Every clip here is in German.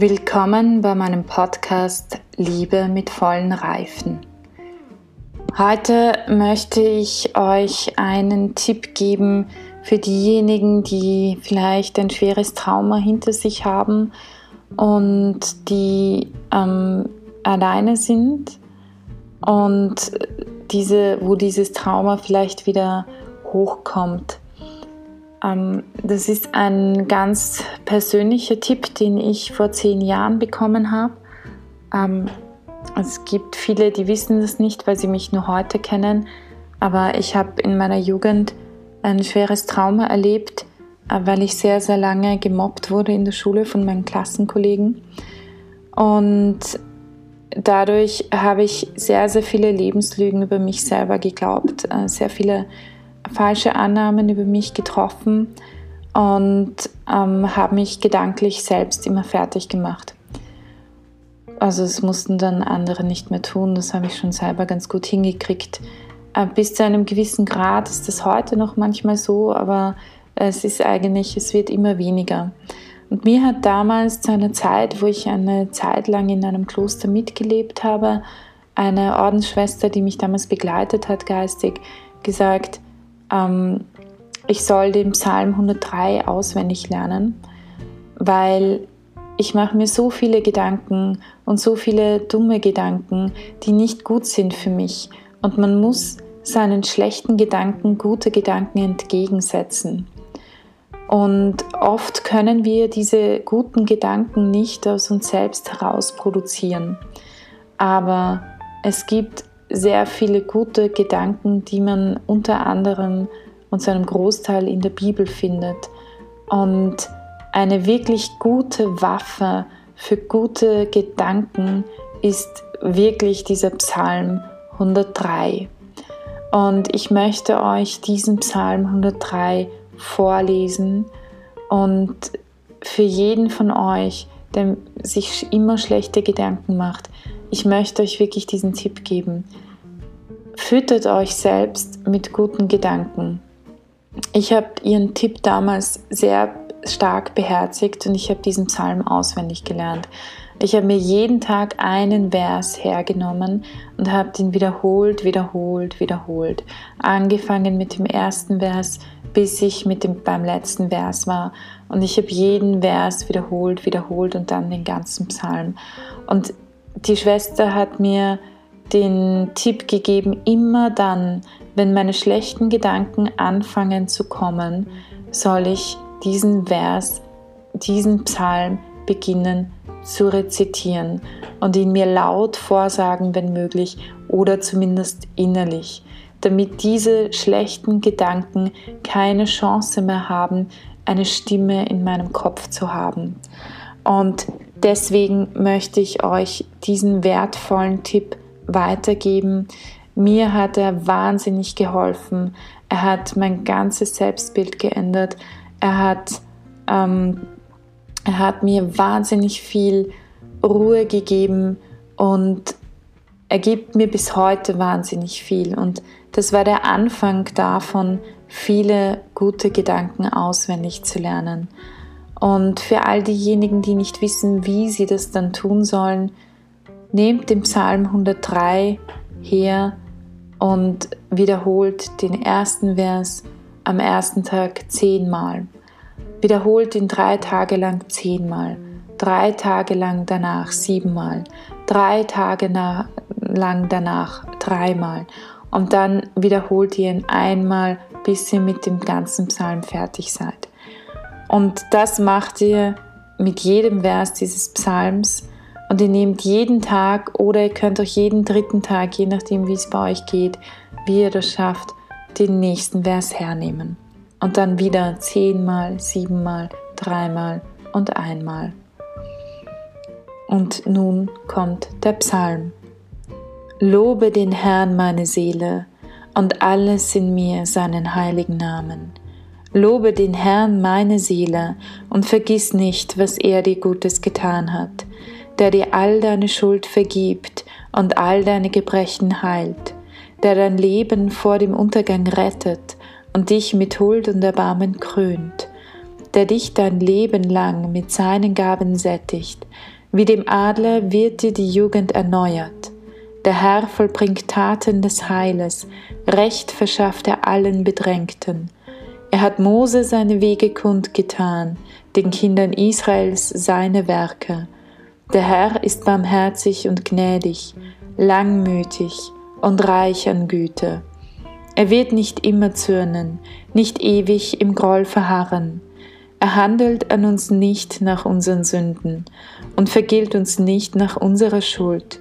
Willkommen bei meinem Podcast Liebe mit vollen Reifen. Heute möchte ich euch einen Tipp geben für diejenigen, die vielleicht ein schweres Trauma hinter sich haben und die ähm, alleine sind und diese, wo dieses Trauma vielleicht wieder hochkommt. Ähm, das ist ein ganz persönlicher Tipp, den ich vor zehn Jahren bekommen habe. Ähm, es gibt viele, die wissen das nicht, weil sie mich nur heute kennen. Aber ich habe in meiner Jugend ein schweres Trauma erlebt, äh, weil ich sehr, sehr lange gemobbt wurde in der Schule von meinen Klassenkollegen. Und dadurch habe ich sehr, sehr viele Lebenslügen über mich selber geglaubt, äh, sehr viele falsche Annahmen über mich getroffen und ähm, habe mich gedanklich selbst immer fertig gemacht. Also es mussten dann andere nicht mehr tun, das habe ich schon selber ganz gut hingekriegt. Äh, bis zu einem gewissen Grad ist das heute noch manchmal so, aber es ist eigentlich, es wird immer weniger. Und mir hat damals zu einer Zeit, wo ich eine Zeit lang in einem Kloster mitgelebt habe, eine Ordensschwester, die mich damals begleitet hat geistig, gesagt, ähm, ich soll den Psalm 103 auswendig lernen, weil ich mache mir so viele Gedanken und so viele dumme Gedanken, die nicht gut sind für mich. Und man muss seinen schlechten Gedanken gute Gedanken entgegensetzen. Und oft können wir diese guten Gedanken nicht aus uns selbst heraus produzieren. Aber es gibt sehr viele gute Gedanken, die man unter anderem und zu einem Großteil in der Bibel findet. Und eine wirklich gute Waffe für gute Gedanken ist wirklich dieser Psalm 103. Und ich möchte euch diesen Psalm 103 vorlesen und für jeden von euch, der sich immer schlechte Gedanken macht, ich möchte euch wirklich diesen Tipp geben. Füttert euch selbst mit guten Gedanken. Ich habe ihren Tipp damals sehr stark beherzigt und ich habe diesen Psalm auswendig gelernt. Ich habe mir jeden Tag einen Vers hergenommen und habe den wiederholt, wiederholt, wiederholt. Angefangen mit dem ersten Vers, bis ich mit dem, beim letzten Vers war. Und ich habe jeden Vers wiederholt, wiederholt und dann den ganzen Psalm. Und die Schwester hat mir den Tipp gegeben, immer dann, wenn meine schlechten Gedanken anfangen zu kommen, soll ich diesen Vers, diesen Psalm beginnen zu rezitieren und ihn mir laut vorsagen, wenn möglich, oder zumindest innerlich, damit diese schlechten Gedanken keine Chance mehr haben, eine Stimme in meinem Kopf zu haben. Und deswegen möchte ich euch diesen wertvollen Tipp weitergeben. Mir hat er wahnsinnig geholfen. Er hat mein ganzes Selbstbild geändert. Er hat, ähm, er hat mir wahnsinnig viel Ruhe gegeben und er gibt mir bis heute wahnsinnig viel. Und das war der Anfang davon, viele gute Gedanken auswendig zu lernen. Und für all diejenigen, die nicht wissen, wie sie das dann tun sollen, nehmt den Psalm 103 her und wiederholt den ersten Vers am ersten Tag zehnmal. Wiederholt ihn drei Tage lang zehnmal, drei Tage lang danach siebenmal, drei Tage lang danach dreimal und dann wiederholt ihr ihn einmal, bis ihr mit dem ganzen Psalm fertig seid. Und das macht ihr mit jedem Vers dieses Psalms und ihr nehmt jeden Tag oder ihr könnt auch jeden dritten Tag, je nachdem wie es bei euch geht, wie ihr das schafft, den nächsten Vers hernehmen. Und dann wieder zehnmal, siebenmal, dreimal und einmal. Und nun kommt der Psalm. Lobe den Herrn meine Seele und alles in mir seinen heiligen Namen. Lobe den Herrn meine Seele und vergiss nicht, was er dir Gutes getan hat der dir all deine Schuld vergibt und all deine Gebrechen heilt, der dein Leben vor dem Untergang rettet und dich mit Huld und Erbarmen krönt, der dich dein Leben lang mit seinen Gaben sättigt. Wie dem Adler wird dir die Jugend erneuert. Der Herr vollbringt Taten des Heiles, Recht verschafft er allen Bedrängten. Er hat Mose seine Wege kundgetan, den Kindern Israels seine Werke. Der Herr ist barmherzig und gnädig, langmütig und reich an Güte. Er wird nicht immer zürnen, nicht ewig im Groll verharren. Er handelt an uns nicht nach unseren Sünden und vergilt uns nicht nach unserer Schuld.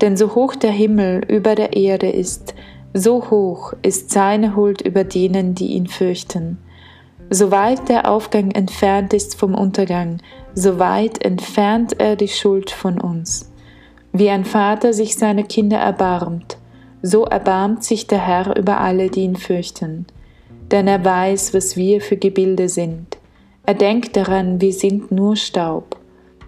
Denn so hoch der Himmel über der Erde ist, so hoch ist seine Huld über denen, die ihn fürchten. So weit der Aufgang entfernt ist vom Untergang, so weit entfernt er die Schuld von uns. Wie ein Vater sich seiner Kinder erbarmt, so erbarmt sich der Herr über alle, die ihn fürchten. Denn er weiß, was wir für Gebilde sind. Er denkt daran, wir sind nur Staub.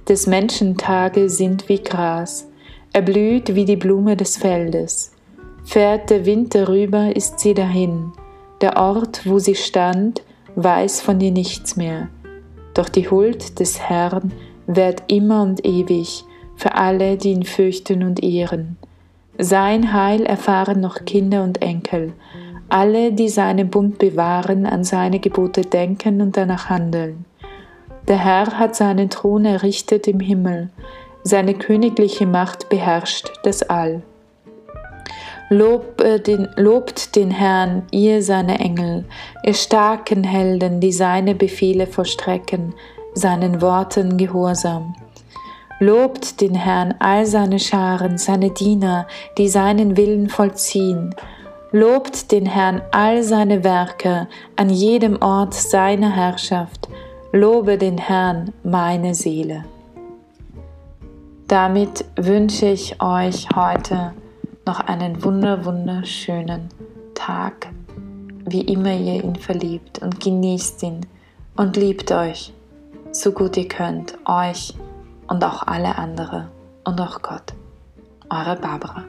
Des Menschen Tage sind wie Gras. Er blüht wie die Blume des Feldes. Fährt der Wind darüber, ist sie dahin. Der Ort, wo sie stand, weiß von ihr nichts mehr. Doch die Huld des Herrn währt immer und ewig für alle, die ihn fürchten und ehren. Sein Heil erfahren noch Kinder und Enkel, alle, die seinen Bund bewahren, an seine Gebote denken und danach handeln. Der Herr hat seinen Thron errichtet im Himmel, seine königliche Macht beherrscht das All. Lob, äh, den, lobt den Herrn, ihr seine Engel, ihr starken Helden, die seine Befehle vollstrecken, seinen Worten gehorsam. Lobt den Herrn all seine Scharen, seine Diener, die seinen Willen vollziehen. Lobt den Herrn all seine Werke, an jedem Ort seiner Herrschaft. Lobe den Herrn, meine Seele. Damit wünsche ich euch heute noch einen wunder wunderschönen Tag, wie immer ihr ihn verliebt und genießt ihn und liebt euch so gut ihr könnt, euch und auch alle andere und auch Gott. Eure Barbara.